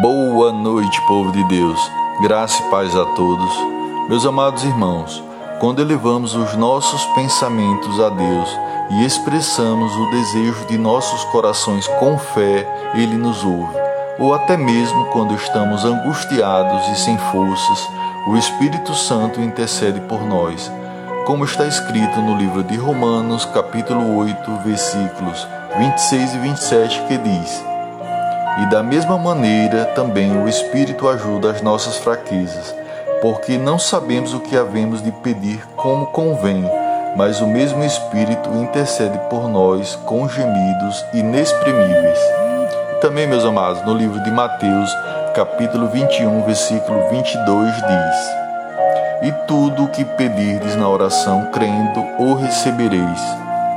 Boa noite, povo de Deus. Graça e paz a todos. Meus amados irmãos, quando elevamos os nossos pensamentos a Deus e expressamos o desejo de nossos corações com fé, Ele nos ouve. Ou até mesmo quando estamos angustiados e sem forças, o Espírito Santo intercede por nós, como está escrito no livro de Romanos, capítulo 8, versículos 26 e 27, que diz: E da mesma maneira também o Espírito ajuda as nossas fraquezas, porque não sabemos o que havemos de pedir como convém, mas o mesmo Espírito intercede por nós com gemidos inexprimíveis. Também, meus amados, no livro de Mateus, capítulo 21, versículo 22 diz: E tudo o que pedirdes na oração, crendo, o recebereis